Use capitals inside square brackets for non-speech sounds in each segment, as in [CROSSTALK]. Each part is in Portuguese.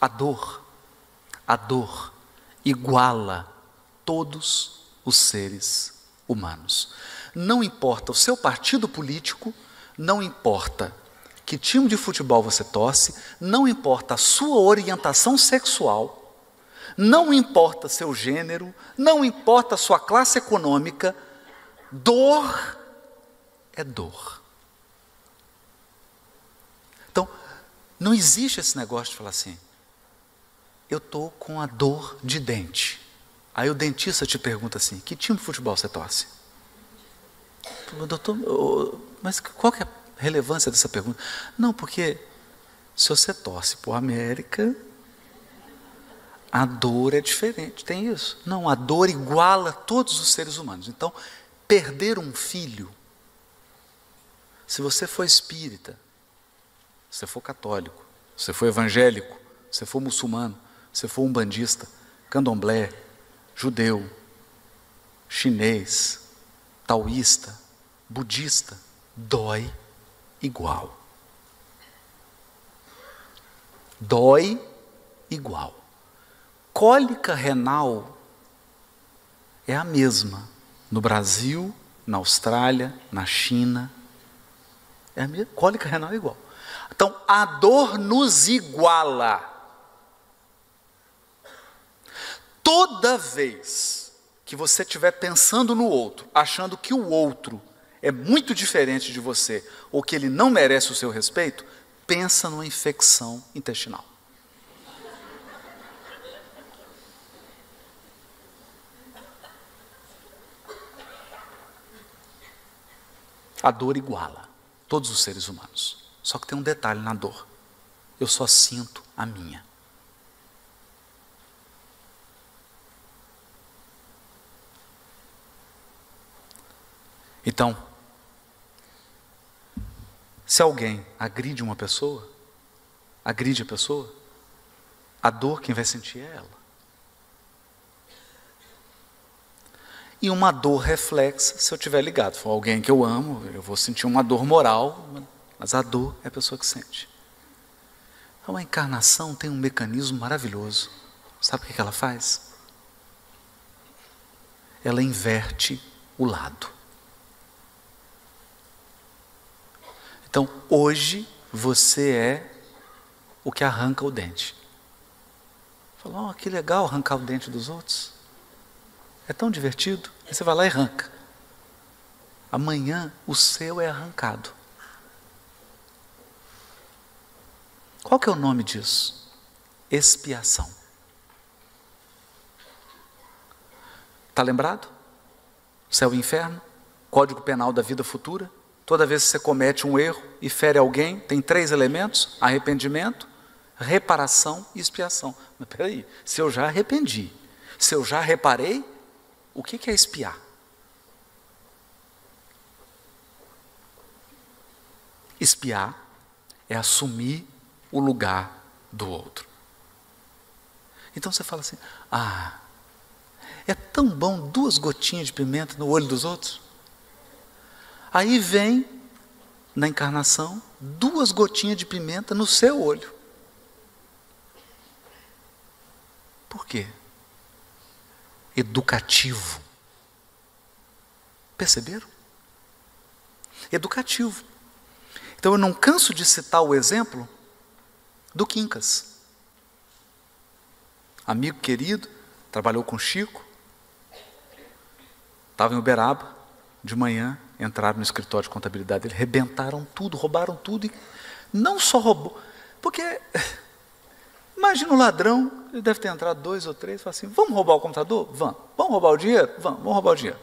A dor, a dor iguala todos os seres humanos. Não importa o seu partido político, não importa que time de futebol você torce, não importa a sua orientação sexual, não importa seu gênero, não importa a sua classe econômica, dor é dor. Então, não existe esse negócio de falar assim, eu estou com a dor de dente. Aí o dentista te pergunta assim: que time de futebol você torce? Doutor, mas qual que é a relevância dessa pergunta? Não, porque se você torce por América, a dor é diferente. Tem isso? Não, a dor iguala todos os seres humanos. Então, perder um filho, se você for espírita, se for católico, se for evangélico, se for muçulmano, se for um bandista, candomblé, judeu, chinês, taoísta, budista, dói igual. Dói igual. Cólica renal é a mesma no Brasil, na Austrália, na China. É a mesma, cólica renal é igual. Então, a dor nos iguala. Toda vez que você estiver pensando no outro, achando que o outro é muito diferente de você ou que ele não merece o seu respeito, pensa numa infecção intestinal. A dor iguala todos os seres humanos. Só que tem um detalhe na dor. Eu só sinto a minha. Então, se alguém agride uma pessoa, agride a pessoa, a dor quem vai sentir é ela. E uma dor reflexa, se eu estiver ligado, for alguém que eu amo, eu vou sentir uma dor moral, mas a dor é a pessoa que sente. Então a encarnação tem um mecanismo maravilhoso. Sabe o que ela faz? Ela inverte o lado. Então, hoje você é o que arranca o dente. Falou, oh, que legal arrancar o dente dos outros. É tão divertido. Aí você vai lá e arranca. Amanhã o seu é arrancado. Qual que é o nome disso? Expiação. Está lembrado? Céu e inferno, Código Penal da Vida Futura. Toda vez que você comete um erro e fere alguém, tem três elementos: arrependimento, reparação e expiação. Mas peraí, se eu já arrependi, se eu já reparei, o que é espiar? Espiar é assumir o lugar do outro. Então você fala assim: ah, é tão bom duas gotinhas de pimenta no olho dos outros. Aí vem, na encarnação, duas gotinhas de pimenta no seu olho. Por quê? Educativo. Perceberam? Educativo. Então eu não canso de citar o exemplo do Quincas. Amigo querido, trabalhou com Chico, estava em Uberaba, de manhã, entraram no escritório de contabilidade dele, rebentaram tudo, roubaram tudo, e não só roubou, porque [LAUGHS] imagina o ladrão, ele deve ter entrado dois ou três, falou assim, vamos roubar o computador? Vamos. Vamos roubar o dinheiro? Vamos, vamos roubar o dinheiro.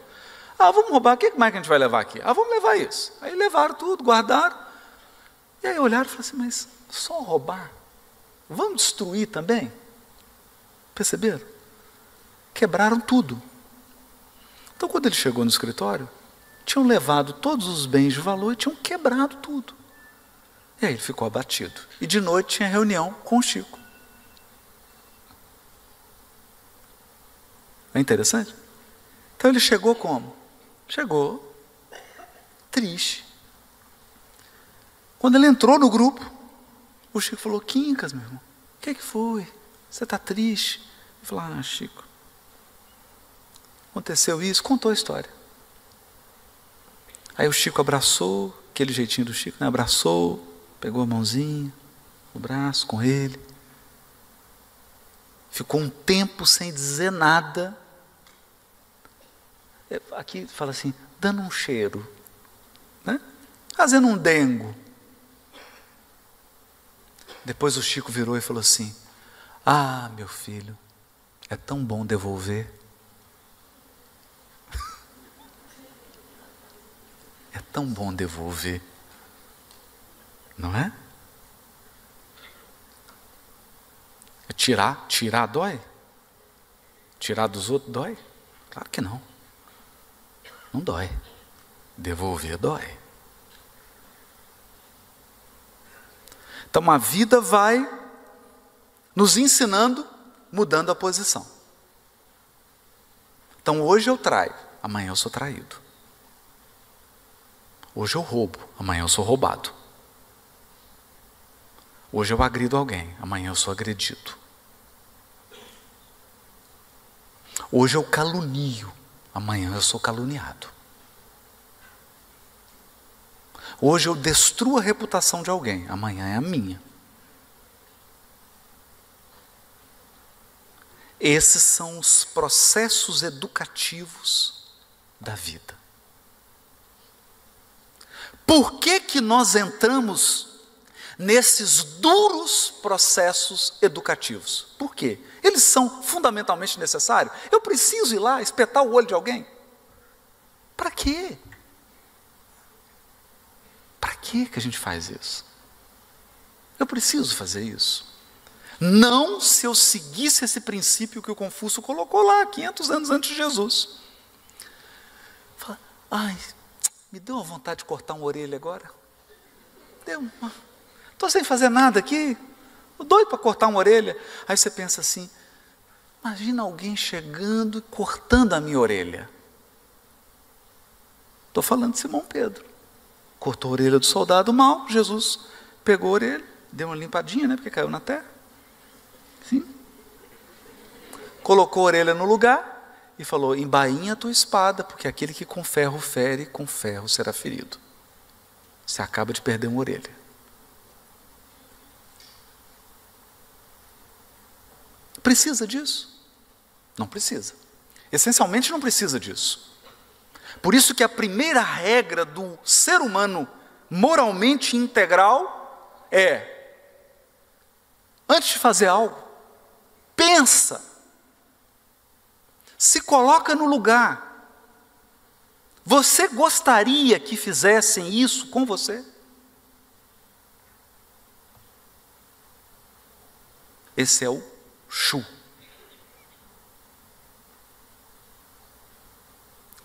Ah, vamos roubar, o que mais que a gente vai levar aqui? Ah, vamos levar isso. Aí levaram tudo, guardaram, e aí olharam e falaram assim, mas só roubar? Vamos destruir também? Perceberam? Quebraram tudo. Então, quando ele chegou no escritório, tinham levado todos os bens de valor e tinham quebrado tudo. E aí ele ficou abatido. E de noite tinha reunião com o Chico. É interessante? Então ele chegou como? Chegou triste. Quando ele entrou no grupo, o Chico falou: Quincas, meu irmão, o que, que foi? Você está triste? Eu falei, ah, Chico, aconteceu isso, contou a história. Aí o Chico abraçou, aquele jeitinho do Chico, né? abraçou, pegou a mãozinha, o braço com ele. Ficou um tempo sem dizer nada. É, aqui fala assim, dando um cheiro, né? fazendo um dengo. Depois o Chico virou e falou assim: Ah, meu filho, é tão bom devolver. É tão bom devolver, não é? é tirar, tirar dói? Tirar dos outros dói? Claro que não. Não dói. Devolver dói. Então a vida vai nos ensinando, mudando a posição. Então hoje eu traio, amanhã eu sou traído. Hoje eu roubo, amanhã eu sou roubado. Hoje eu agrido alguém, amanhã eu sou agredido. Hoje eu calunio, amanhã eu sou caluniado. Hoje eu destruo a reputação de alguém, amanhã é a minha. Esses são os processos educativos da vida. Por que, que nós entramos nesses duros processos educativos? Por quê? Eles são fundamentalmente necessários. Eu preciso ir lá espetar o olho de alguém? Para quê? Para que que a gente faz isso? Eu preciso fazer isso. Não se eu seguisse esse princípio que o Confúcio colocou lá, 500 anos antes de Jesus. Fala, ai, me deu uma vontade de cortar uma orelha agora. Deu uma. Estou sem fazer nada aqui. Doido para cortar uma orelha. Aí você pensa assim: imagina alguém chegando e cortando a minha orelha. Estou falando de Simão Pedro cortou a orelha do soldado mal, Jesus pegou a orelha, deu uma limpadinha, né, porque caiu na terra. Sim. Colocou a orelha no lugar e falou: Embainha a tua espada, porque aquele que com ferro fere, com ferro será ferido. Você acaba de perder uma orelha. Precisa disso? Não precisa. Essencialmente não precisa disso. Por isso que a primeira regra do ser humano moralmente integral é: antes de fazer algo, pensa, se coloca no lugar. Você gostaria que fizessem isso com você? Esse é o chu.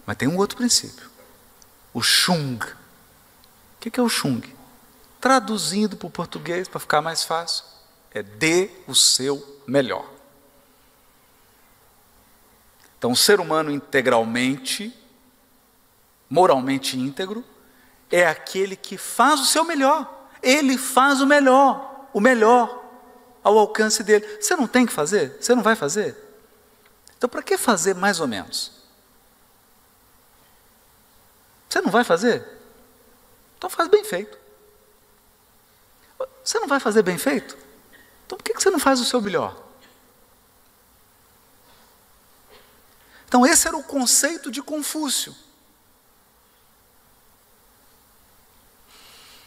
Mas tem um outro princípio. O chung. O que é o chung? Traduzindo para o português, para ficar mais fácil, é dê o seu melhor. Então, o ser humano integralmente, moralmente íntegro, é aquele que faz o seu melhor. Ele faz o melhor, o melhor ao alcance dele. Você não tem que fazer? Você não vai fazer? Então, para que fazer mais ou menos? Você não vai fazer? Então faz bem feito. Você não vai fazer bem feito? Então por que você não faz o seu melhor? Então esse era o conceito de Confúcio.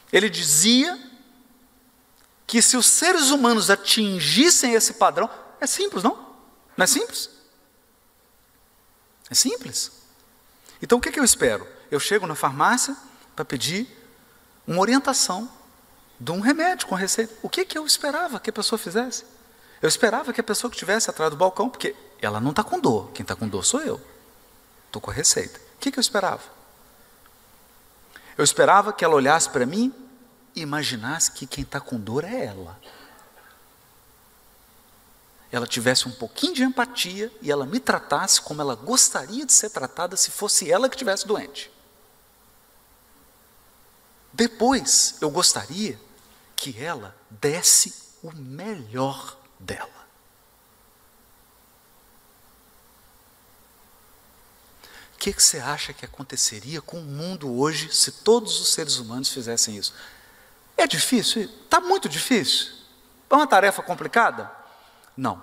Ele dizia que se os seres humanos atingissem esse padrão, é simples, não? Não é simples? É simples. Então o que, que eu espero? eu chego na farmácia para pedir uma orientação de um remédio com receita. O que, que eu esperava que a pessoa fizesse? Eu esperava que a pessoa que estivesse atrás do balcão, porque ela não está com dor, quem está com dor sou eu. Estou com a receita. O que, que eu esperava? Eu esperava que ela olhasse para mim e imaginasse que quem está com dor é ela ela tivesse um pouquinho de empatia e ela me tratasse como ela gostaria de ser tratada se fosse ela que estivesse doente. Depois, eu gostaria que ela desse o melhor dela. Que, que você acha que aconteceria com o mundo hoje se todos os seres humanos fizessem isso? É difícil? Está muito difícil? É uma tarefa complicada? Não.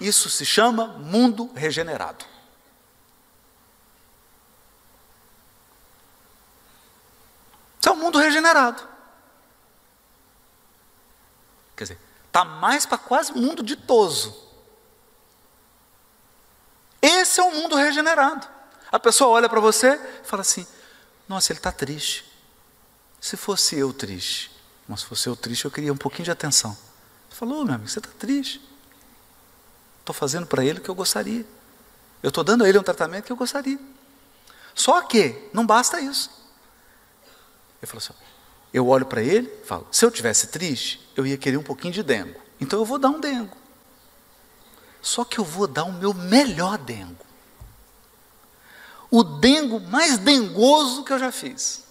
Isso se chama mundo regenerado. Isso é um mundo regenerado. Quer dizer, está mais para quase mundo ditoso. Esse é o mundo regenerado. A pessoa olha para você e fala assim: Nossa, ele está triste. Se fosse eu triste, mas se fosse eu triste, eu queria um pouquinho de atenção. Falou, meu amigo, você está triste. Estou fazendo para ele o que eu gostaria. Eu estou dando a ele um tratamento que eu gostaria. Só que não basta isso. Ele falou assim: eu olho para ele e falo, se eu tivesse triste, eu ia querer um pouquinho de dengo. Então eu vou dar um dengo. Só que eu vou dar o meu melhor dengo. O dengo mais dengoso que eu já fiz.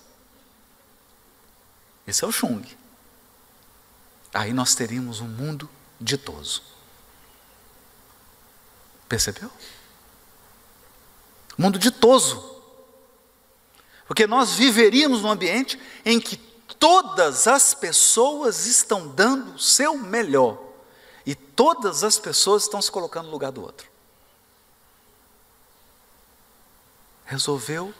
Esse é o Chung. Aí nós teríamos um mundo ditoso. Percebeu? Mundo ditoso. Porque nós viveríamos num ambiente em que todas as pessoas estão dando o seu melhor. E todas as pessoas estão se colocando no lugar do outro. Resolveu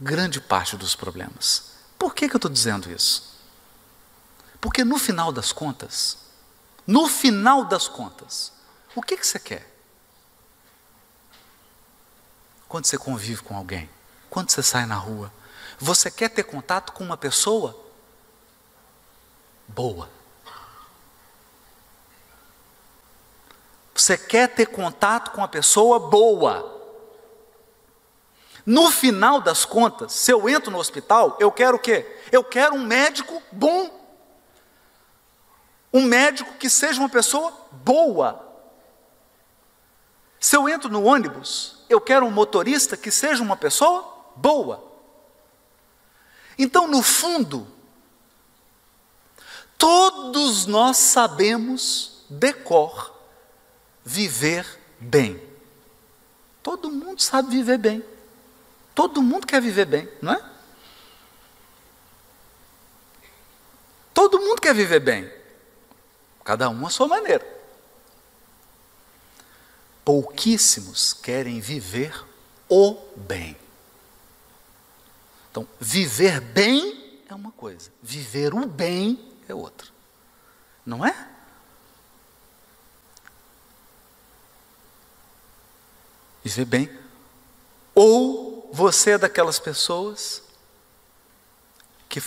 grande parte dos problemas. Por que, que eu estou dizendo isso? Porque no final das contas, no final das contas, o que, que você quer? Quando você convive com alguém, quando você sai na rua, você quer ter contato com uma pessoa boa. Você quer ter contato com uma pessoa boa. No final das contas, se eu entro no hospital, eu quero o quê? Eu quero um médico bom. Um médico que seja uma pessoa boa. Se eu entro no ônibus, eu quero um motorista que seja uma pessoa boa. Então, no fundo, todos nós sabemos decor viver bem. Todo mundo sabe viver bem. Todo mundo quer viver bem, não é? Todo mundo quer viver bem. Cada um à sua maneira. Pouquíssimos querem viver o bem. Então, viver bem é uma coisa, viver o bem é outra. Não é? Viver bem. Ou você é daquelas pessoas que,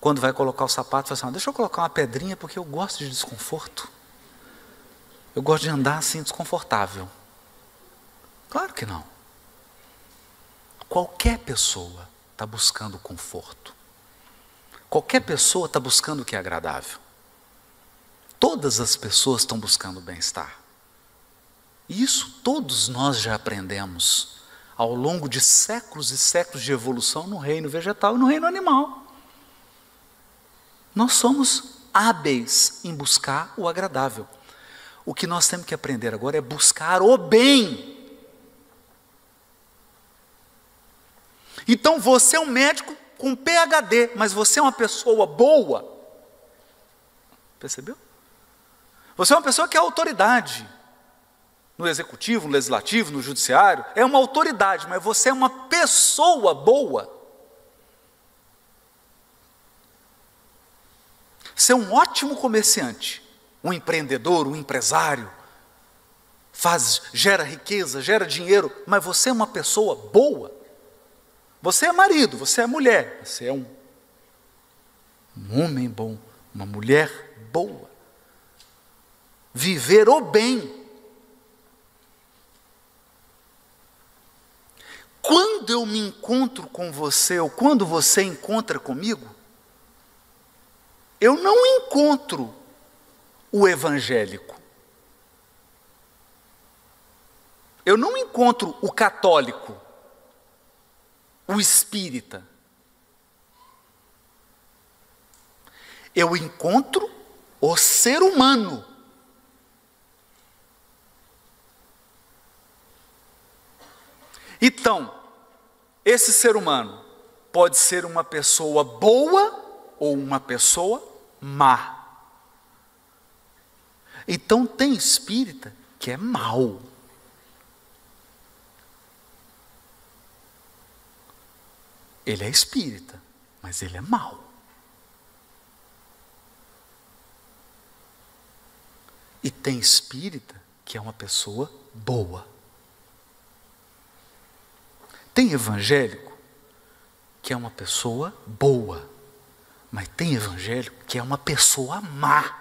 quando vai colocar o sapato, fala assim: deixa eu colocar uma pedrinha porque eu gosto de desconforto. Eu gosto de andar assim desconfortável. Claro que não. Qualquer pessoa está buscando conforto. Qualquer pessoa está buscando o que é agradável. Todas as pessoas estão buscando bem-estar. Isso todos nós já aprendemos ao longo de séculos e séculos de evolução no reino vegetal e no reino animal. Nós somos hábeis em buscar o agradável. O que nós temos que aprender agora é buscar o bem. Então você é um médico com PhD, mas você é uma pessoa boa. Percebeu? Você é uma pessoa que é autoridade. No executivo, no legislativo, no judiciário, é uma autoridade, mas você é uma pessoa boa. Você é um ótimo comerciante, um empreendedor, um empresário, faz, gera riqueza, gera dinheiro, mas você é uma pessoa boa. Você é marido, você é mulher, você é um, um homem bom, uma mulher boa. Viver o bem. Quando eu me encontro com você, ou quando você encontra comigo, eu não encontro o evangélico. Eu não encontro o católico, o espírita. Eu encontro o ser humano. Então, esse ser humano pode ser uma pessoa boa ou uma pessoa má. Então tem espírita que é mau. Ele é espírita, mas ele é mau. E tem espírita que é uma pessoa boa. Tem evangélico que é uma pessoa boa, mas tem evangélico que é uma pessoa má.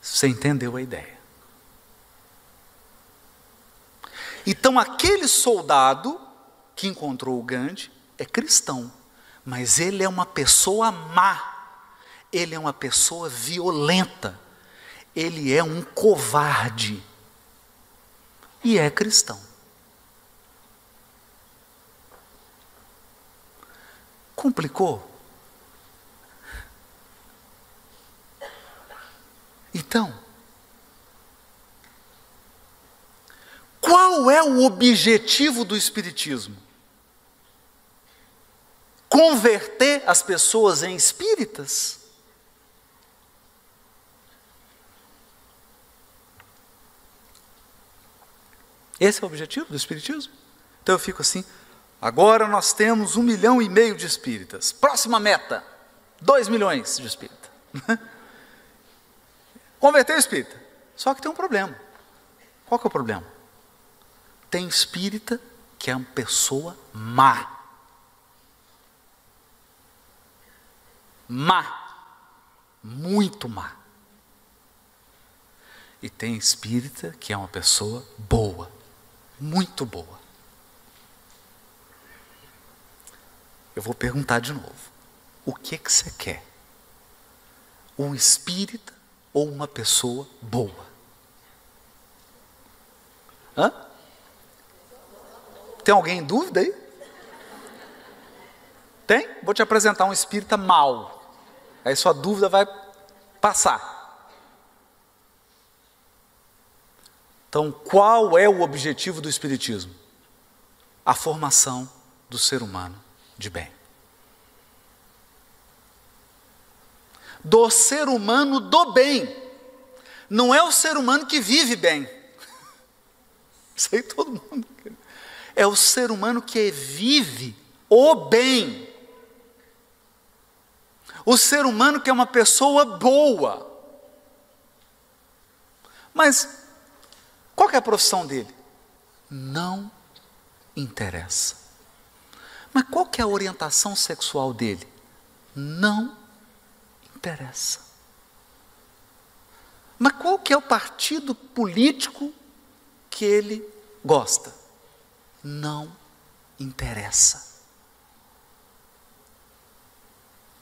Você entendeu a ideia? Então, aquele soldado que encontrou o Gandhi é cristão, mas ele é uma pessoa má, ele é uma pessoa violenta, ele é um covarde e é cristão. Complicou? Então, qual é o objetivo do Espiritismo? Converter as pessoas em espíritas? Esse é o objetivo do Espiritismo? Então eu fico assim, agora nós temos um milhão e meio de espíritas. Próxima meta, dois milhões de espíritas. [LAUGHS] Converter espírita. Só que tem um problema. Qual que é o problema? Tem espírita que é uma pessoa má. Má. Muito má. E tem espírita que é uma pessoa boa. Muito boa. Eu vou perguntar de novo. O que que você quer? Um espírita ou uma pessoa boa? Hã? Tem alguém em dúvida aí? Tem? Vou te apresentar um espírita mau. Aí sua dúvida vai passar. Então, qual é o objetivo do Espiritismo? A formação do ser humano de bem. do ser humano do bem. Não é o ser humano que vive bem. [LAUGHS] Isso aí todo mundo. É o ser humano que vive o bem. O ser humano que é uma pessoa boa. Mas qual é a profissão dele? Não interessa. Mas qual é a orientação sexual dele? Não interessa. Mas qual que é o partido político que ele gosta? Não interessa.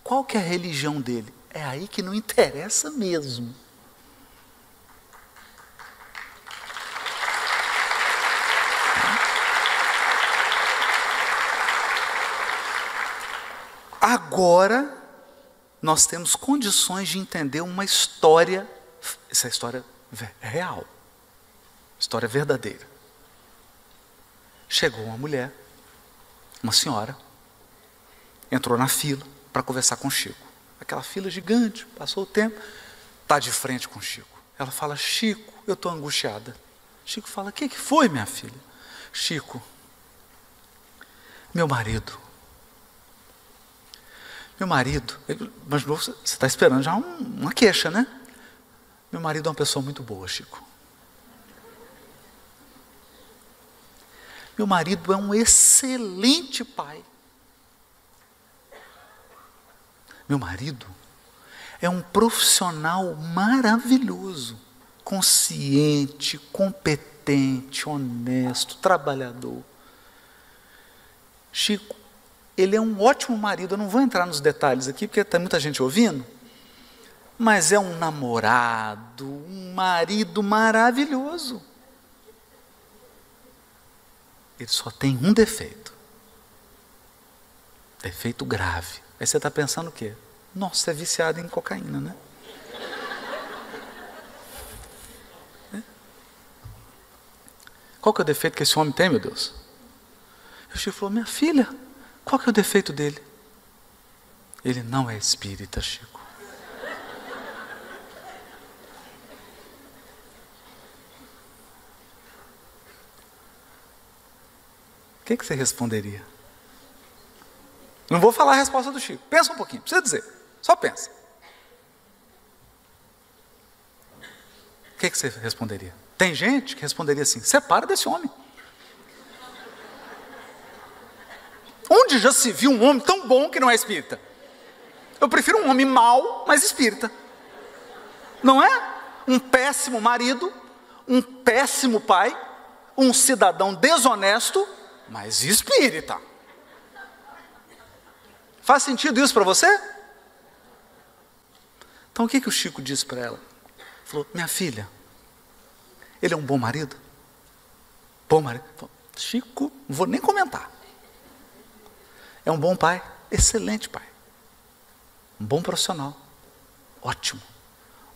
Qual que é a religião dele? É aí que não interessa mesmo. Agora nós temos condições de entender uma história, essa história é real, história verdadeira. Chegou uma mulher, uma senhora, entrou na fila para conversar com Chico. Aquela fila gigante, passou o tempo, está de frente com Chico. Ela fala: Chico, eu estou angustiada. Chico fala: O que, que foi, minha filha? Chico, meu marido meu marido, mas você está esperando já um, uma queixa, né? Meu marido é uma pessoa muito boa, Chico. Meu marido é um excelente pai. Meu marido é um profissional maravilhoso, consciente, competente, honesto, trabalhador. Chico, ele é um ótimo marido. Eu não vou entrar nos detalhes aqui, porque tem muita gente ouvindo. Mas é um namorado, um marido maravilhoso. Ele só tem um defeito. Defeito grave. Aí você está pensando o quê? Nossa, é viciado em cocaína, né? É? Qual que é o defeito que esse homem tem, meu Deus? E o Chico falou: Minha filha, qual que é o defeito dele? Ele não é espírita, Chico. O que, que você responderia? Não vou falar a resposta do Chico. Pensa um pouquinho, precisa dizer. Só pensa. O que, que você responderia? Tem gente que responderia assim: separa desse homem. Onde já se viu um homem tão bom que não é espírita? Eu prefiro um homem mau, mas espírita. Não é? Um péssimo marido, um péssimo pai, um cidadão desonesto, mas espírita. Faz sentido isso para você? Então o que, que o Chico disse para ela? Falou: Minha filha, ele é um bom marido? Bom marido? Falou, Chico, não vou nem comentar. É um bom pai, excelente pai. Um bom profissional, ótimo.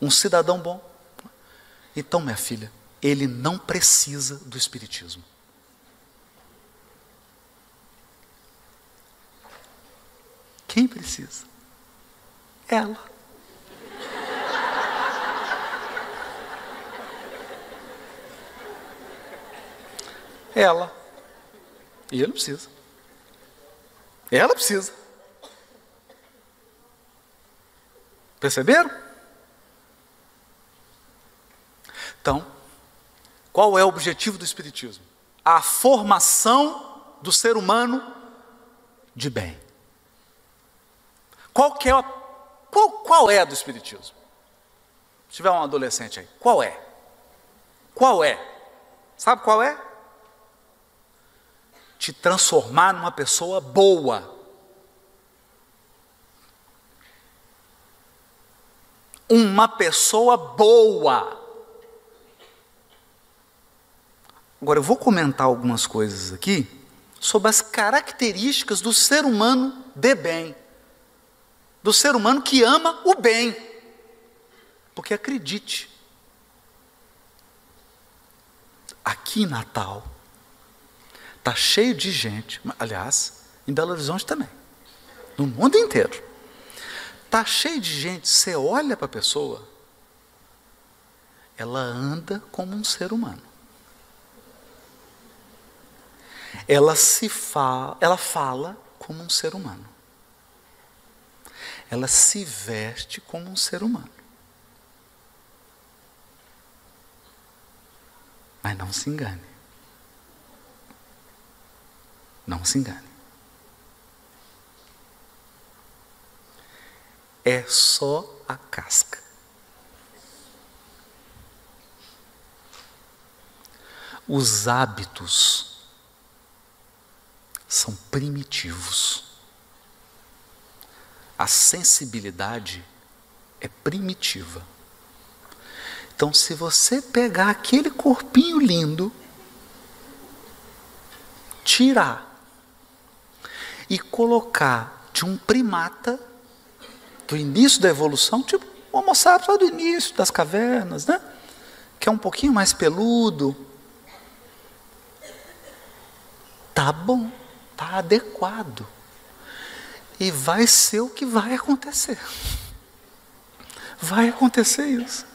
Um cidadão bom. Então, minha filha, ele não precisa do Espiritismo. Quem precisa? Ela. Ela. E ele não precisa. Ela precisa. Perceberam? Então, qual é o objetivo do Espiritismo? A formação do ser humano de bem. Qual, é a, qual, qual é a do Espiritismo? Se tiver um adolescente aí, qual é? Qual é? Sabe qual é? Te transformar numa pessoa boa. Uma pessoa boa. Agora eu vou comentar algumas coisas aqui sobre as características do ser humano de bem do ser humano que ama o bem. Porque acredite, aqui em Natal, está cheio de gente, aliás, em Belo Horizonte também, no mundo inteiro. Está cheio de gente, você olha para a pessoa, ela anda como um ser humano. Ela se fala, ela fala como um ser humano ela se veste como um ser humano. Mas não se engane. Não se engane. É só a casca. Os hábitos são primitivos a sensibilidade é primitiva. Então, se você pegar aquele corpinho lindo, tirar e colocar de um primata do início da evolução, tipo o Homo sapiens lá do início das cavernas, né? Que é um pouquinho mais peludo. Tá bom, tá adequado. E vai ser o que vai acontecer. Vai acontecer isso.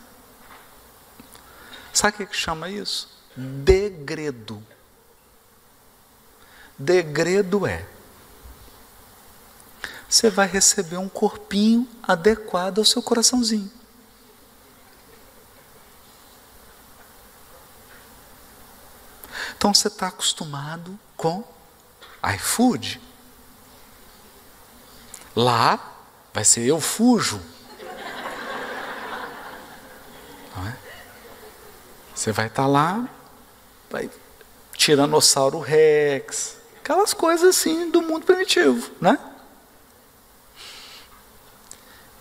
Sabe o que chama isso? Degredo. Degredo é. Você vai receber um corpinho adequado ao seu coraçãozinho. Então você está acostumado com iFood. Lá vai ser eu fujo. É? Você vai estar tá lá, vai tiranossauro rex, aquelas coisas assim do mundo primitivo, né?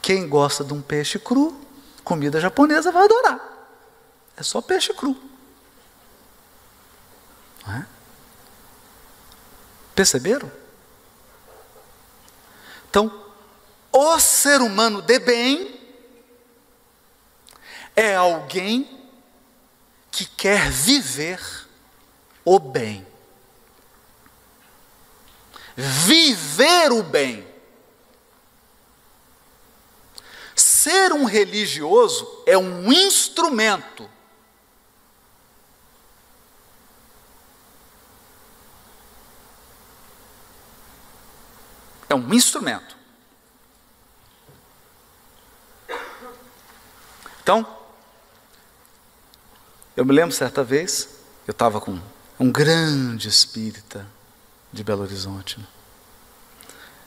Quem gosta de um peixe cru, comida japonesa vai adorar. É só peixe cru. É? Perceberam? Então, o ser humano de bem é alguém que quer viver o bem. Viver o bem. Ser um religioso é um instrumento. É um instrumento. Então, eu me lembro certa vez, eu estava com um grande espírita de Belo Horizonte, né?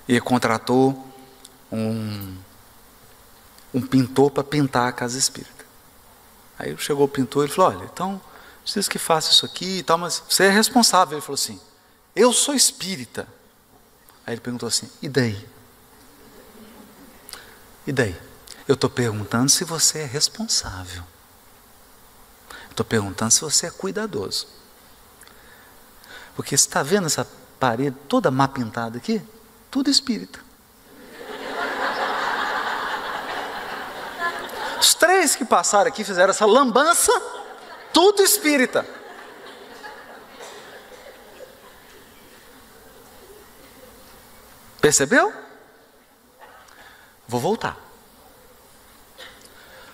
e contratou um um pintor para pintar a casa espírita. Aí chegou o pintor e falou: Olha, então, preciso que faça isso aqui e tal, mas você é responsável. Ele falou assim: Eu sou espírita. Aí ele perguntou assim: E daí? E daí? Eu estou perguntando se você é responsável. Estou perguntando se você é cuidadoso. Porque você está vendo essa parede toda má pintada aqui? Tudo espírita. Os três que passaram aqui fizeram essa lambança, tudo espírita. Percebeu? Vou voltar.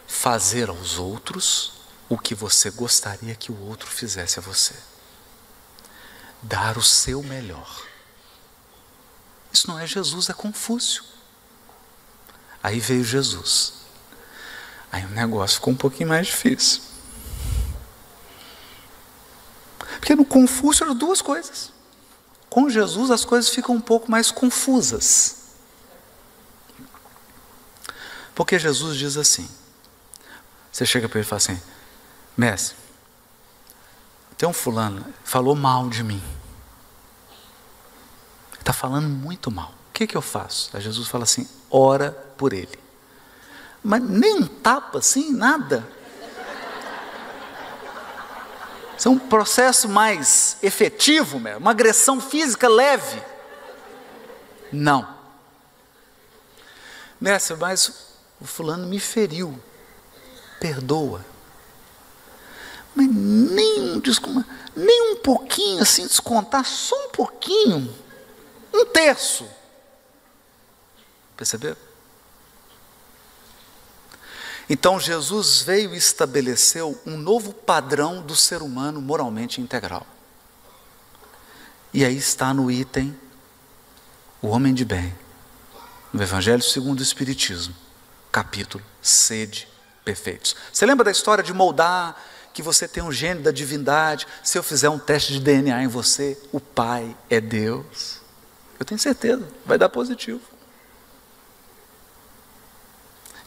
Fazer aos outros o que você gostaria que o outro fizesse a você. Dar o seu melhor. Isso não é Jesus, é Confúcio. Aí veio Jesus Aí o negócio ficou um pouquinho mais difícil. Porque no Confúcio eram duas coisas. Com Jesus as coisas ficam um pouco mais confusas. Porque Jesus diz assim: você chega para ele e fala assim, mestre, tem um fulano, falou mal de mim. Está falando muito mal. O que, que eu faço? Aí Jesus fala assim: ora por ele mas nem um tapa assim, nada. Isso é um processo mais efetivo, uma agressão física leve. Não. Mestre, mas o fulano me feriu. Perdoa. Mas nem, desculpa, nem um pouquinho assim, descontar, só um pouquinho. Um terço. Percebeu? Então Jesus veio e estabeleceu um novo padrão do ser humano moralmente integral. E aí está no item o homem de bem, no Evangelho segundo o Espiritismo, capítulo Sede Perfeitos. Você lembra da história de moldar que você tem um gênio da divindade? Se eu fizer um teste de DNA em você, o Pai é Deus. Eu tenho certeza, vai dar positivo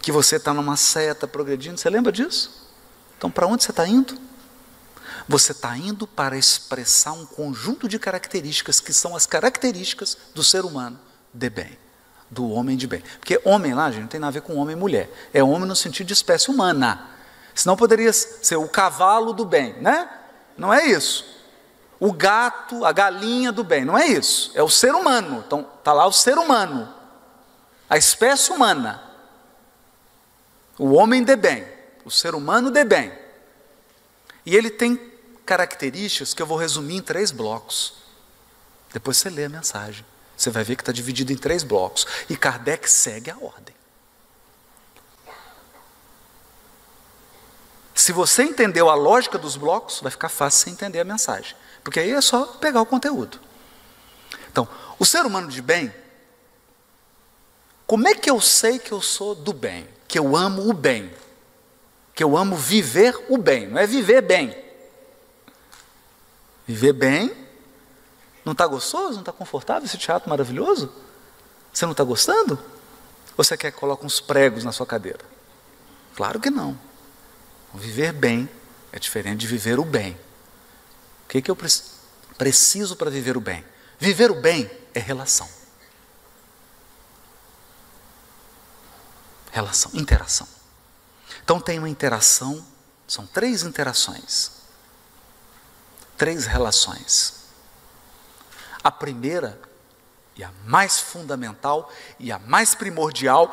que você está numa seta progredindo. Você lembra disso? Então, para onde você está indo? Você está indo para expressar um conjunto de características que são as características do ser humano de bem, do homem de bem. Porque homem lá, gente, não tem nada a ver com homem e mulher. É homem no sentido de espécie humana. Senão poderia ser o cavalo do bem, né? Não é isso. O gato, a galinha do bem, não é isso. É o ser humano. Então, está lá o ser humano, a espécie humana. O homem de bem, o ser humano de bem. E ele tem características que eu vou resumir em três blocos. Depois você lê a mensagem. Você vai ver que está dividido em três blocos. E Kardec segue a ordem. Se você entendeu a lógica dos blocos, vai ficar fácil você entender a mensagem. Porque aí é só pegar o conteúdo. Então, o ser humano de bem, como é que eu sei que eu sou do bem? Que eu amo o bem, que eu amo viver o bem, não é viver bem. Viver bem, não está gostoso, não está confortável esse teatro maravilhoso? Você não está gostando? Ou você quer que coloque uns pregos na sua cadeira? Claro que não. Viver bem é diferente de viver o bem. O que, que eu preciso para viver o bem? Viver o bem é relação. Relação, interação. Então tem uma interação, são três interações, três relações. A primeira, e a mais fundamental, e a mais primordial,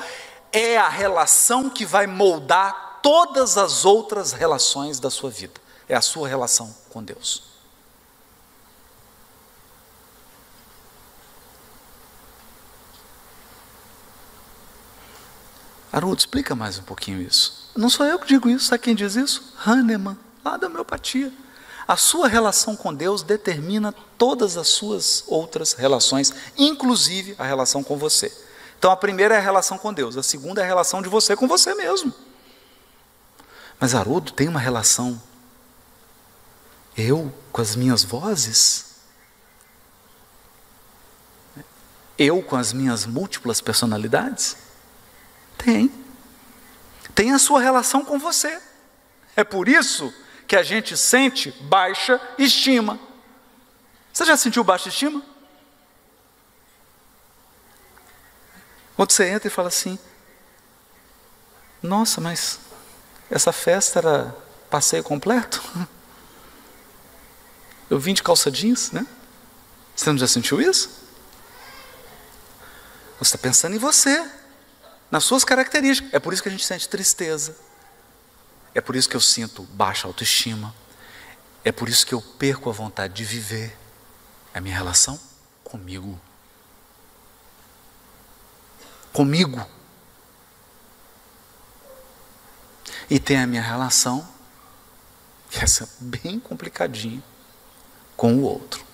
é a relação que vai moldar todas as outras relações da sua vida. É a sua relação com Deus. Haroldo, explica mais um pouquinho isso. Não sou eu que digo isso, sabe quem diz isso? Hahnemann, lá da homeopatia. A sua relação com Deus determina todas as suas outras relações, inclusive a relação com você. Então a primeira é a relação com Deus, a segunda é a relação de você com você mesmo. Mas Haroldo tem uma relação eu com as minhas vozes? Eu com as minhas múltiplas personalidades? Tem. Tem a sua relação com você. É por isso que a gente sente baixa estima. Você já sentiu baixa estima? Quando você entra e fala assim: Nossa, mas essa festa era passeio completo? [LAUGHS] Eu vim de calça jeans, né? Você não já sentiu isso? Você está pensando em você, nas suas características. É por isso que a gente sente tristeza. É por isso que eu sinto baixa autoestima. É por isso que eu perco a vontade de viver. É a minha relação comigo. Comigo. E tem a minha relação, que essa é bem complicadinha, com o outro.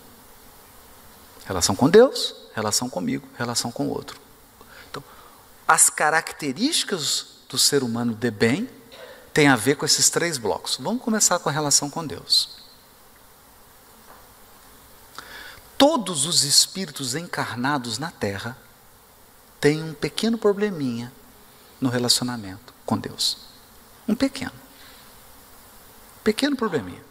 Relação com Deus, relação comigo, relação com o outro. As características do ser humano de bem têm a ver com esses três blocos. Vamos começar com a relação com Deus. Todos os espíritos encarnados na Terra têm um pequeno probleminha no relacionamento com Deus. Um pequeno. Pequeno probleminha.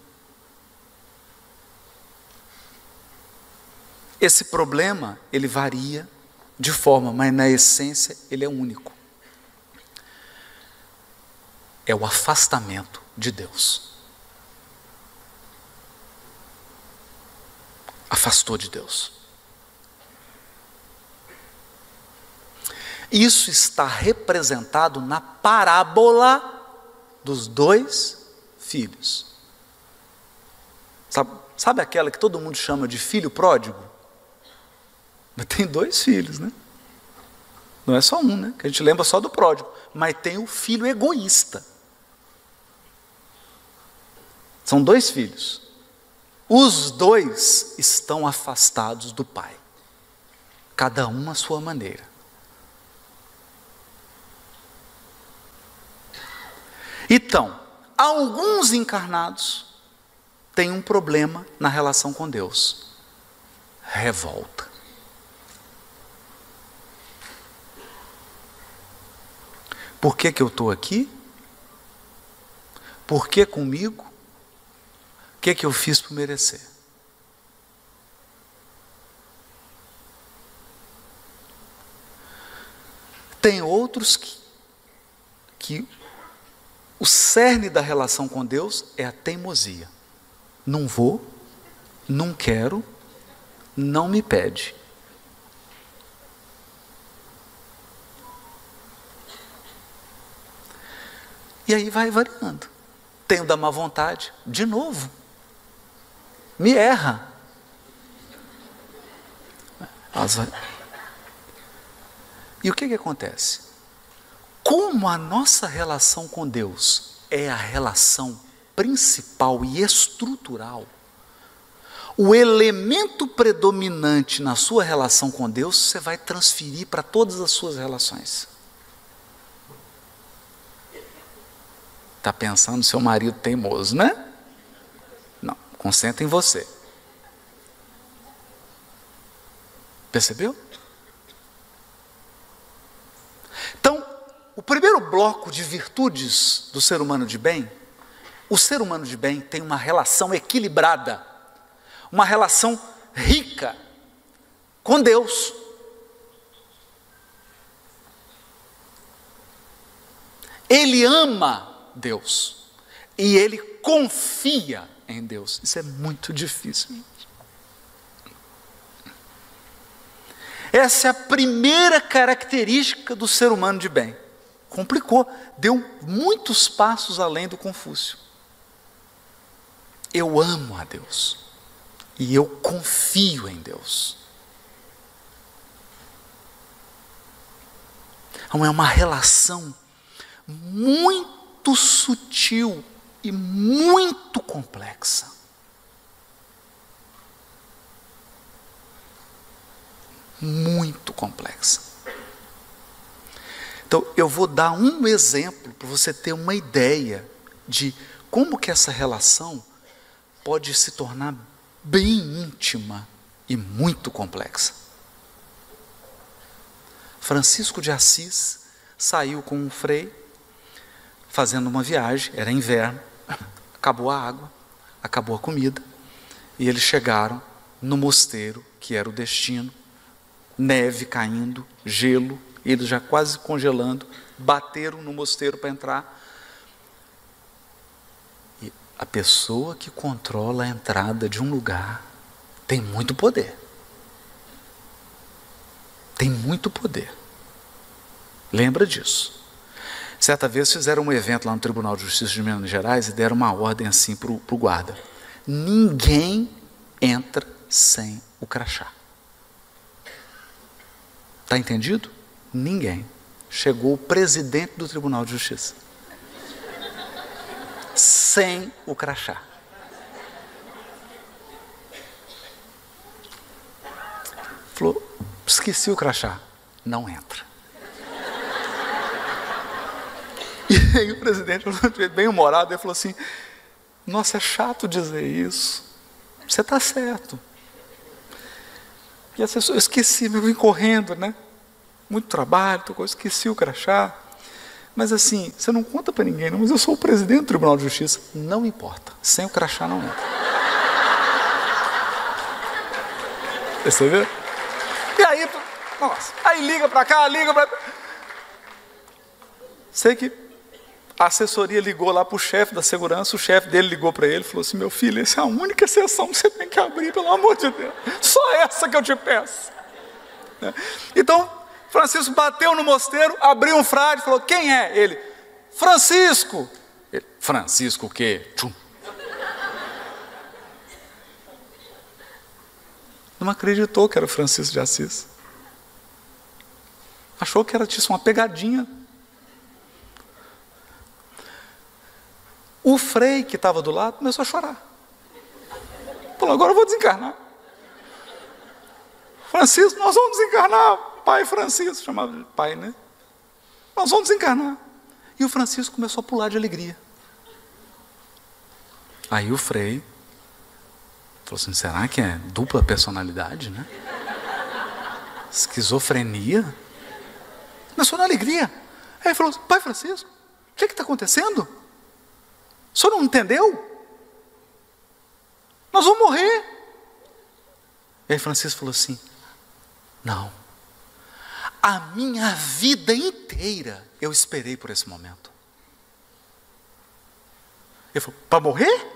Esse problema, ele varia de forma, mas na essência ele é único. É o afastamento de Deus. Afastou de Deus. Isso está representado na parábola dos dois filhos. Sabe, sabe aquela que todo mundo chama de filho pródigo? Mas tem dois filhos, né? Não é só um, né? Que a gente lembra só do pródigo. Mas tem o filho egoísta. São dois filhos. Os dois estão afastados do pai. Cada um à sua maneira. Então, alguns encarnados têm um problema na relação com Deus: revolta. Por que, que eu estou aqui? Por que comigo? O que, que eu fiz para merecer? Tem outros que, que o cerne da relação com Deus é a teimosia. Não vou, não quero, não me pede. E aí vai variando. Tenho da má vontade, de novo. Me erra. E o que, que acontece? Como a nossa relação com Deus é a relação principal e estrutural, o elemento predominante na sua relação com Deus, você vai transferir para todas as suas relações. Está pensando seu marido teimoso, né? Não, concentra em você. Percebeu? Então, o primeiro bloco de virtudes do ser humano de bem, o ser humano de bem tem uma relação equilibrada, uma relação rica com Deus. Ele ama Deus. E ele confia em Deus. Isso é muito difícil. Essa é a primeira característica do ser humano de bem. Complicou, deu muitos passos além do Confúcio. Eu amo a Deus e eu confio em Deus. Então é uma relação muito sutil e muito complexa. Muito complexa. Então, eu vou dar um exemplo para você ter uma ideia de como que essa relação pode se tornar bem íntima e muito complexa. Francisco de Assis saiu com um frei fazendo uma viagem, era inverno, acabou a água, acabou a comida, e eles chegaram no mosteiro, que era o destino, neve caindo, gelo, eles já quase congelando, bateram no mosteiro para entrar. E a pessoa que controla a entrada de um lugar tem muito poder. Tem muito poder. Lembra disso. Certa vez fizeram um evento lá no Tribunal de Justiça de Minas Gerais e deram uma ordem assim para o guarda: ninguém entra sem o crachá. Está entendido? Ninguém. Chegou o presidente do Tribunal de Justiça. Sem o crachá. Falou, esqueci o crachá. Não entra. [LAUGHS] E aí o presidente, bem humorado, ele falou assim: Nossa, é chato dizer isso. Você está certo. E a pessoa, eu esqueci, eu vim correndo, né? muito trabalho, eu esqueci o crachá. Mas assim, você não conta para ninguém, não, mas eu sou o presidente do Tribunal de Justiça. Não importa, sem o crachá não entra. Vê? E aí, nossa, aí liga para cá, liga para. Sei que a assessoria ligou lá para o chefe da segurança, o chefe dele ligou para ele e falou assim: Meu filho, essa é a única exceção que você tem que abrir, pelo amor de Deus. Só essa que eu te peço. Né? Então, Francisco bateu no mosteiro, abriu um frade, falou: Quem é? Ele, Francisco. Ele, Francisco o quê? Tchum. Não acreditou que era Francisco de Assis. Achou que era uma pegadinha. O frei que estava do lado começou a chorar. Falou: agora eu vou desencarnar. Francisco, nós vamos desencarnar pai Francisco, chamava de pai, né? Nós vamos desencarnar. E o Francisco começou a pular de alegria. Aí o Frei falou assim: será que é dupla personalidade, né? Esquizofrenia? Começou na alegria. Aí ele falou: Pai Francisco, o que é está acontecendo? O senhor não entendeu? Nós vamos morrer. E aí Francisco falou assim: Não a minha vida inteira eu esperei por esse momento. Ele falou: para morrer?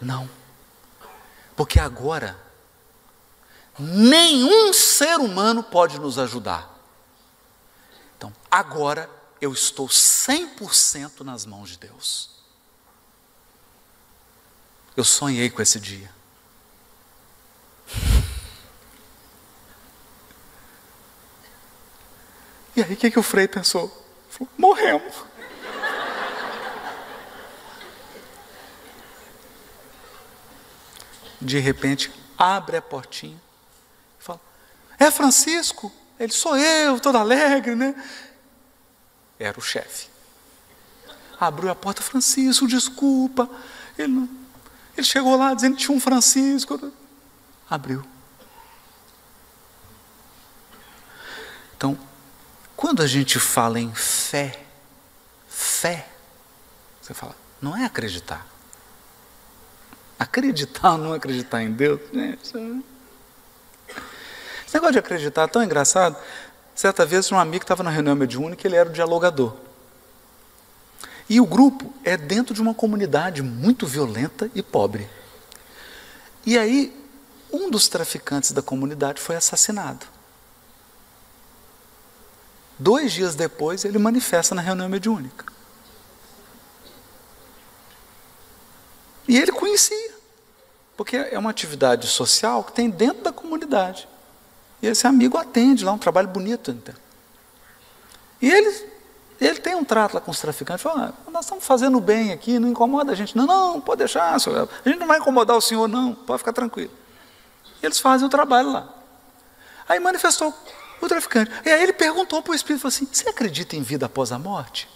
Não. Porque agora, nenhum ser humano pode nos ajudar. Então, agora eu estou 100% nas mãos de Deus. Eu sonhei com esse dia. E aí o que, que o Frei pensou? Falou, morremos. De repente, abre a portinha e fala: É Francisco? Ele sou eu, todo alegre, né? Era o chefe. Abriu a porta, Francisco, desculpa. Ele, não, ele chegou lá dizendo que tinha um Francisco. Abriu. Então, quando a gente fala em fé, fé, você fala, não é acreditar. Acreditar ou não acreditar em Deus, né? Esse negócio de acreditar é tão engraçado. Certa vez, um amigo estava na reunião mediúnica, ele era o dialogador. E o grupo é dentro de uma comunidade muito violenta e pobre. E aí, um dos traficantes da comunidade foi assassinado. Dois dias depois, ele manifesta na reunião mediúnica. E ele conhecia, porque é uma atividade social que tem dentro da comunidade. E esse amigo atende lá, um trabalho bonito. Então. E ele Ele tem um trato lá com os traficantes, fala, ah, nós estamos fazendo bem aqui, não incomoda a gente. Não, não, pode deixar, senhor. a gente não vai incomodar o senhor, não, pode ficar tranquilo. Eles fazem o trabalho lá. Aí manifestou o traficante. E aí ele perguntou para o Espírito, falou assim, você acredita em vida após a morte?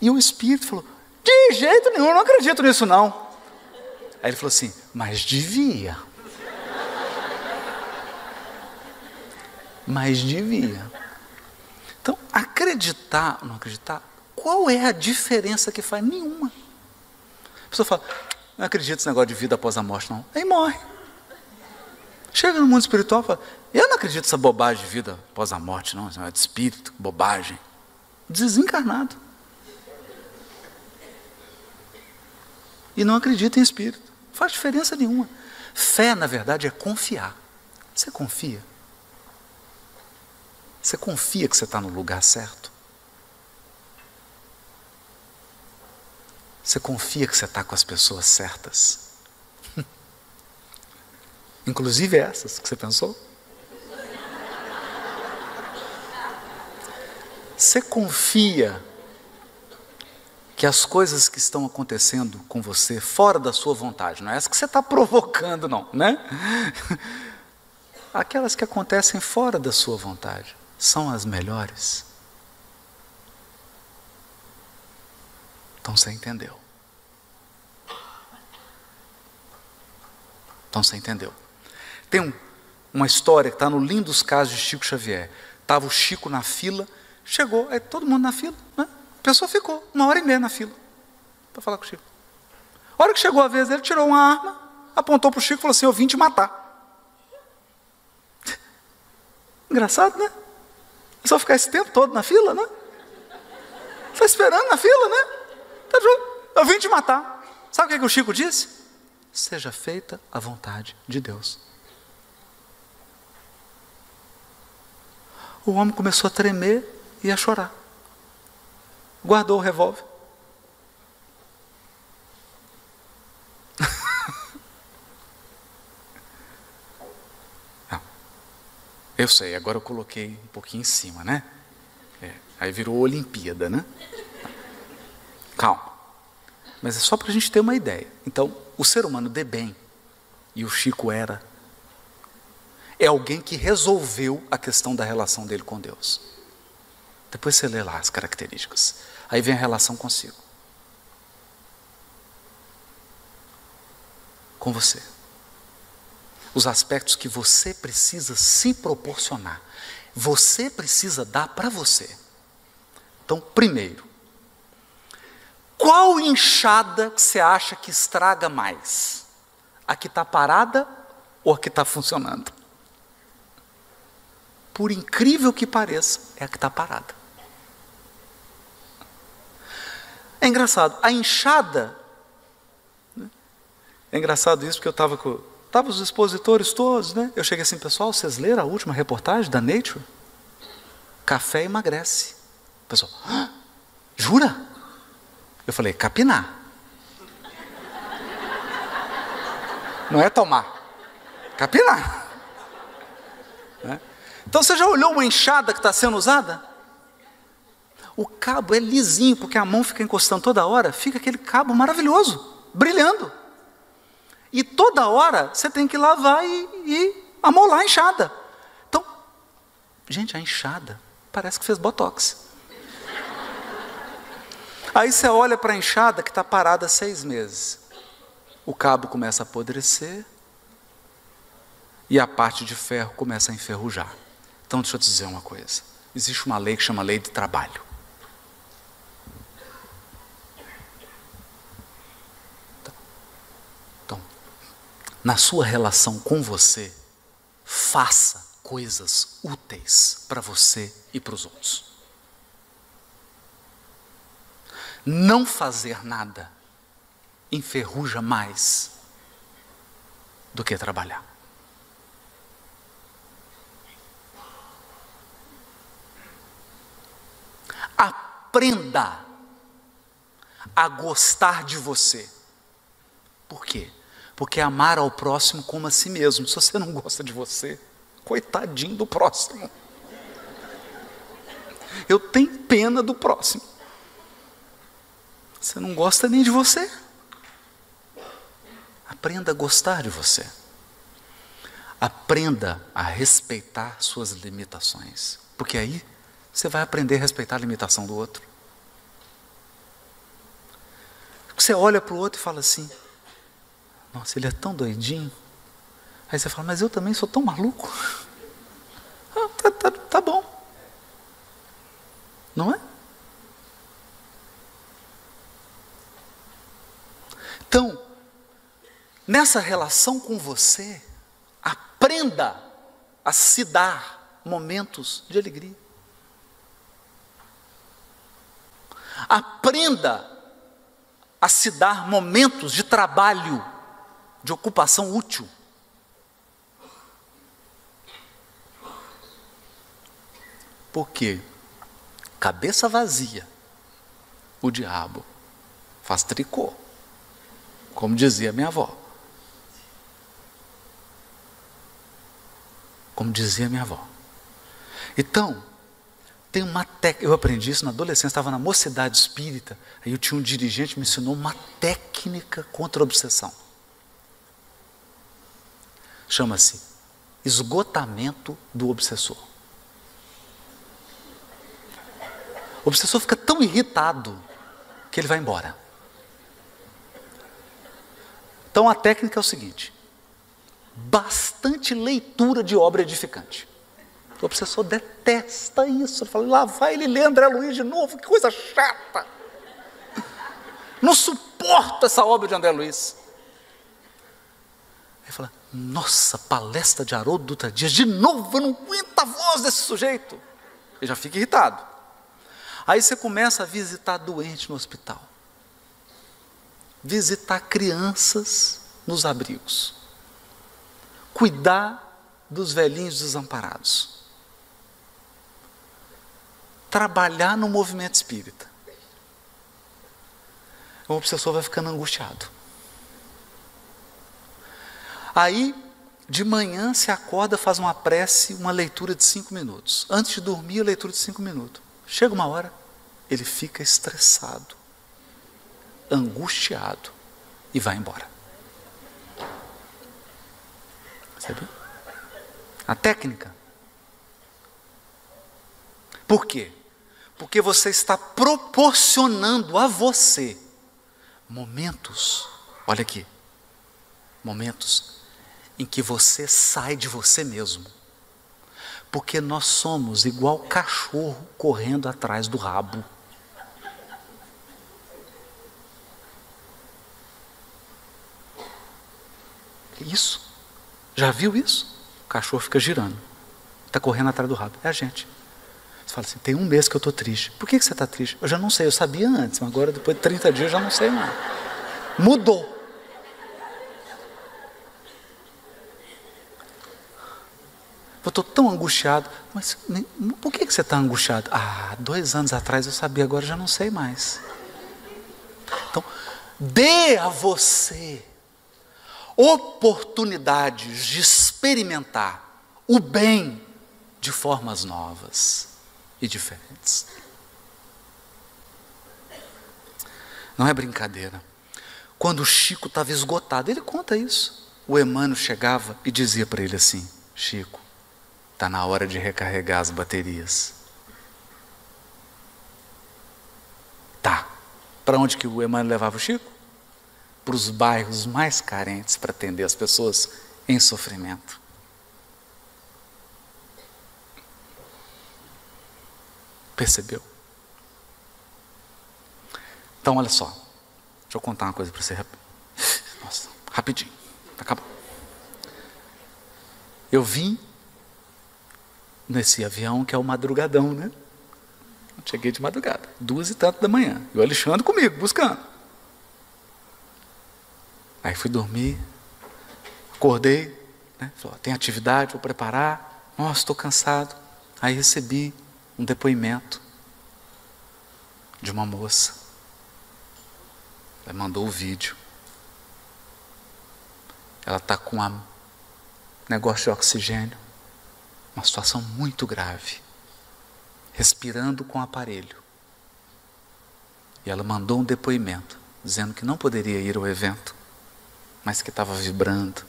E o Espírito falou, de jeito nenhum, eu não acredito nisso não. Aí ele falou assim, mas devia. Mas devia. Então, acreditar ou não acreditar, qual é a diferença que faz? Nenhuma. A pessoa fala, não acredito nesse negócio de vida após a morte, não. Aí morre. Chega no mundo espiritual e fala, eu não acredito nessa bobagem de vida após a morte, não. Isso é de espírito, bobagem. Desencarnado. E não acredita em espírito. Faz diferença nenhuma. Fé, na verdade, é confiar. Você confia? Você confia que você está no lugar certo? Você confia que você está com as pessoas certas? [LAUGHS] Inclusive essas que você pensou? Você confia que as coisas que estão acontecendo com você fora da sua vontade, não é essa que você está [LAUGHS] provocando, não, né? Aquelas que acontecem fora da sua vontade são as melhores. Então você entendeu. Então você entendeu. Tem um, uma história que está no Lindos Casos de Chico Xavier. Estava o Chico na fila, chegou, aí todo mundo na fila, né? A pessoa ficou uma hora e meia na fila para falar com o Chico. A hora que chegou a vez, ele tirou uma arma, apontou para o Chico e falou assim: Eu vim te matar. [LAUGHS] Engraçado, né? É só ficar esse tempo todo na fila, né? Está esperando na fila, né? Tá Eu vim te matar. Sabe o que, que o Chico disse? Seja feita a vontade de Deus. O homem começou a tremer e a chorar. Guardou o revólver. Eu sei, agora eu coloquei um pouquinho em cima, né? É, aí virou Olimpíada, né? Calma. Mas é só para a gente ter uma ideia. Então, o ser humano de bem, e o Chico era, é alguém que resolveu a questão da relação dele com Deus. Depois você lê lá as características. Aí vem a relação consigo. Com você os aspectos que você precisa se proporcionar. Você precisa dar para você. Então, primeiro, qual enxada que você acha que estraga mais? A que está parada ou a que está funcionando? Por incrível que pareça, é a que está parada. É engraçado, a enxada. Né? É engraçado isso porque eu estava com Estavam os expositores todos, né? Eu cheguei assim, pessoal, vocês leram a última reportagem da Nature? Café emagrece. O pessoal, ah, jura? Eu falei, capinar. Não é tomar, capinar. Né? Então você já olhou uma enxada que está sendo usada? O cabo é lisinho, porque a mão fica encostando toda hora, fica aquele cabo maravilhoso, brilhando. E toda hora você tem que lavar e, e amolar a enxada. Então, gente, a enxada parece que fez botox. Aí você olha para a enxada que está parada seis meses. O cabo começa a apodrecer e a parte de ferro começa a enferrujar. Então, deixa eu te dizer uma coisa: existe uma lei que chama lei de trabalho. Na sua relação com você, faça coisas úteis para você e para os outros. Não fazer nada enferruja mais do que trabalhar. Aprenda a gostar de você. Por quê? Porque amar ao próximo como a si mesmo. Se você não gosta de você, coitadinho do próximo. Eu tenho pena do próximo. Você não gosta nem de você. Aprenda a gostar de você. Aprenda a respeitar suas limitações. Porque aí você vai aprender a respeitar a limitação do outro. Você olha para o outro e fala assim: Nossa, ele é tão doidinho. Aí você fala: Mas eu também sou tão maluco. [LAUGHS] Ah, tá, tá, tá bom. Não é? Então, nessa relação com você, aprenda a se dar momentos de alegria. Aprenda a se dar momentos de trabalho, de ocupação útil. Porque cabeça vazia, o diabo faz tricô, como dizia minha avó. Como dizia minha avó. Então, tem uma técnica, eu aprendi isso na adolescência, estava na mocidade espírita, aí eu tinha um dirigente que me ensinou uma técnica contra a obsessão. Chama-se esgotamento do obsessor. O obsessor fica tão irritado que ele vai embora. Então a técnica é o seguinte: bastante leitura de obra edificante. O obsessor detesta isso. Ele fala, lá vai ele ler André Luiz de novo, que coisa chata. Não suporto essa obra de André Luiz. Ele fala, nossa, palestra de Haroldo Dutra Dias, de novo, eu não aguento a voz desse sujeito. Ele já fica irritado. Aí você começa a visitar doente no hospital. Visitar crianças nos abrigos. Cuidar dos velhinhos desamparados trabalhar no movimento espírita. O obsessor vai ficando angustiado. Aí, de manhã, se acorda, faz uma prece, uma leitura de cinco minutos. Antes de dormir, a leitura de cinco minutos. Chega uma hora, ele fica estressado, angustiado e vai embora. Sabe? A técnica. Por quê? Porque você está proporcionando a você momentos, olha aqui, momentos em que você sai de você mesmo. Porque nós somos igual cachorro correndo atrás do rabo. Isso. Já viu isso? O cachorro fica girando. Está correndo atrás do rabo. É a gente. Você fala assim, tem um mês que eu estou triste. Por que, que você está triste? Eu já não sei, eu sabia antes, mas agora depois de 30 dias eu já não sei mais. Mudou. Eu estou tão angustiado. Mas por que, que você está angustiado? Ah, dois anos atrás eu sabia, agora já não sei mais. Então, dê a você oportunidades de experimentar o bem de formas novas e diferentes. Não é brincadeira. Quando o Chico estava esgotado, ele conta isso. O Emmanuel chegava e dizia para ele assim: Chico, está na hora de recarregar as baterias. Tá. Para onde que o Emmanuel levava o Chico? Para os bairros mais carentes para atender as pessoas em sofrimento. Percebeu? Então, olha só. Deixa eu contar uma coisa para você. Nossa, rapidinho. Acabou. Eu vim nesse avião que é o madrugadão, né? cheguei de madrugada, duas e tanto da manhã. E o Alexandre comigo, buscando. Aí fui dormir, acordei, né? Falei, tem atividade, vou preparar. Nossa, estou cansado. Aí recebi um depoimento de uma moça. Ela mandou o vídeo. Ela está com um negócio de oxigênio, uma situação muito grave. respirando com aparelho. E ela mandou um depoimento, dizendo que não poderia ir ao evento, mas que estava vibrando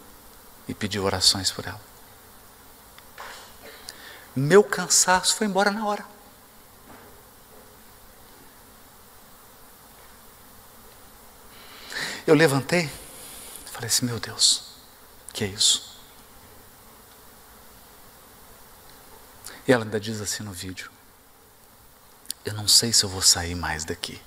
e pediu orações por ela. Meu cansaço foi embora na hora. Eu levantei, falei assim: meu Deus, que é isso? E ela ainda diz assim no vídeo: Eu não sei se eu vou sair mais daqui.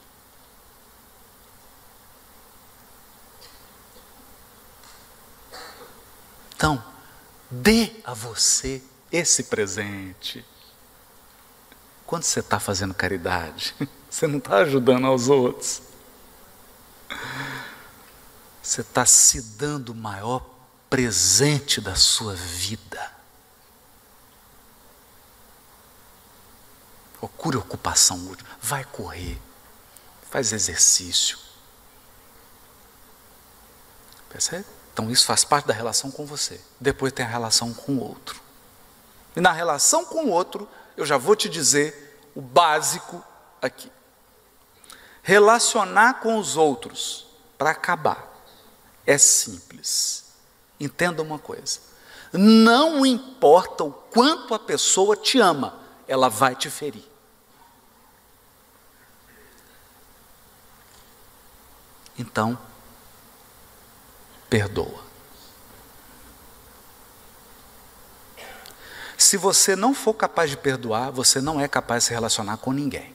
Então, dê a você esse presente. Quando você está fazendo caridade, [LAUGHS] você não está ajudando aos outros. Você está se dando o maior presente da sua vida. Procure ocupação útil. Vai correr. Faz exercício. Percebe? Então isso faz parte da relação com você. Depois tem a relação com o outro. E na relação com o outro, eu já vou te dizer o básico aqui. Relacionar com os outros para acabar é simples. Entenda uma coisa: não importa o quanto a pessoa te ama, ela vai te ferir. Então, perdoa. Se você não for capaz de perdoar, você não é capaz de se relacionar com ninguém.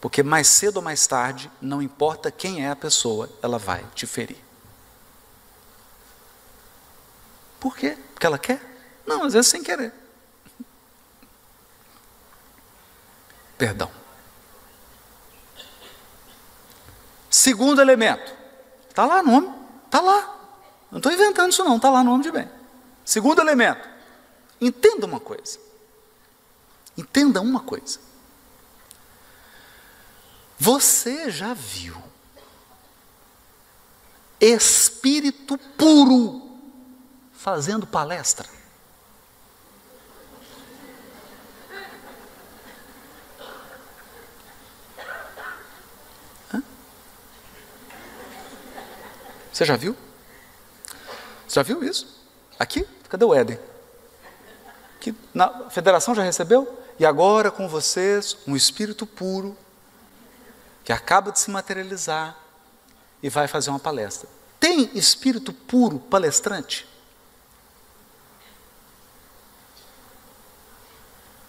Porque mais cedo ou mais tarde, não importa quem é a pessoa, ela vai te ferir. Por quê? Porque ela quer? Não, às vezes sem querer. Perdão. Segundo elemento. Está lá no nome. Está lá. Não estou inventando isso não, está lá no nome de bem. Segundo elemento. Entenda uma coisa. Entenda uma coisa. Você já viu espírito puro fazendo palestra? Você já viu? Você já viu isso? Aqui? Cadê o Éden? Que na federação já recebeu? E agora com vocês, um espírito puro, que acaba de se materializar e vai fazer uma palestra. Tem espírito puro palestrante?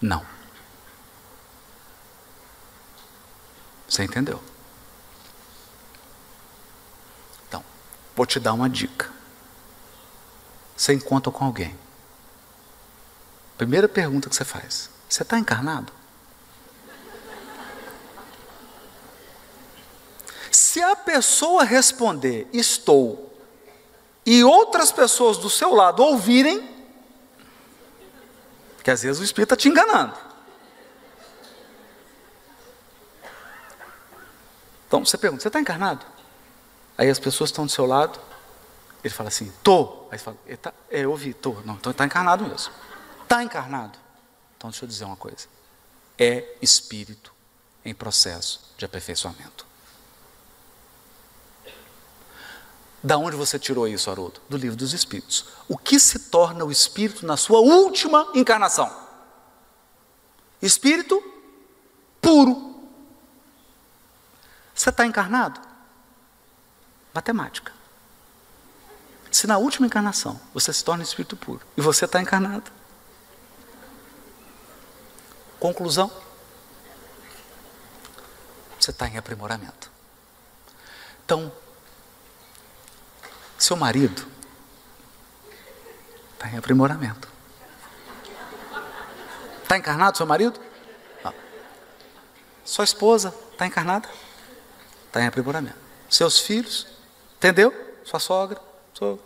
Não. Você entendeu? Vou te dar uma dica. Você encontra com alguém. Primeira pergunta que você faz: Você está encarnado? Se a pessoa responder estou, e outras pessoas do seu lado ouvirem, que às vezes o Espírito está te enganando. Então você pergunta: Você está encarnado? Aí as pessoas estão do seu lado, ele fala assim, tô. Aí você fala, tá, é, eu ouvi, tô. Não, então está encarnado mesmo. Está encarnado. Então deixa eu dizer uma coisa. É espírito em processo de aperfeiçoamento. Da onde você tirou isso, Haroldo? Do livro dos Espíritos. O que se torna o espírito na sua última encarnação? Espírito puro. Você está encarnado? Matemática. Se na última encarnação você se torna espírito puro e você está encarnado. Conclusão: você está em aprimoramento. Então, seu marido está em aprimoramento. Está encarnado seu marido? Não. Sua esposa está encarnada? Está em aprimoramento. Seus filhos Entendeu? Sua sogra. Sou.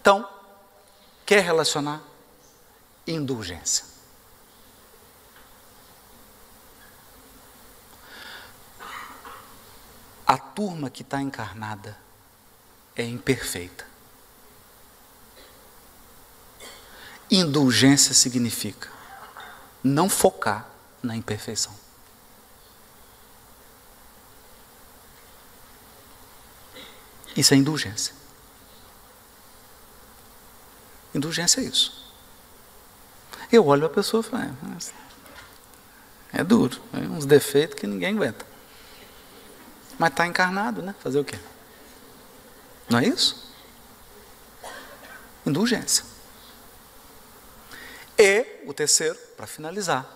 Então, quer relacionar? Indulgência. A turma que está encarnada é imperfeita. Indulgência significa não focar na imperfeição. Isso é indulgência. Indulgência é isso. Eu olho a pessoa e falo, é, é duro, é uns defeitos que ninguém aguenta. Mas está encarnado, né? Fazer o quê? Não é isso? Indulgência. E o terceiro, para finalizar,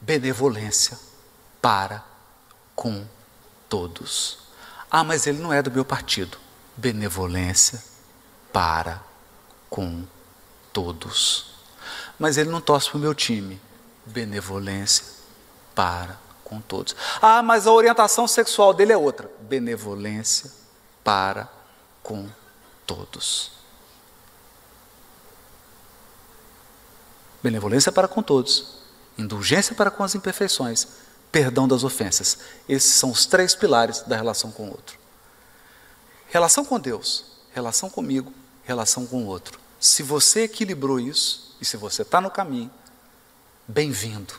benevolência para com todos. Ah, mas ele não é do meu partido. Benevolência para com todos. Mas ele não torce para o meu time. Benevolência para com todos. Ah, mas a orientação sexual dele é outra. Benevolência para com todos. Benevolência para com todos. Indulgência para com as imperfeições perdão das ofensas. Esses são os três pilares da relação com o outro. Relação com Deus, relação comigo, relação com o outro. Se você equilibrou isso, e se você está no caminho, bem-vindo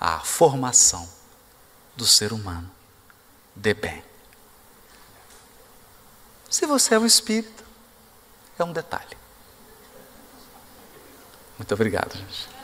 à formação do ser humano de bem. Se você é um espírito, é um detalhe. Muito obrigado, gente.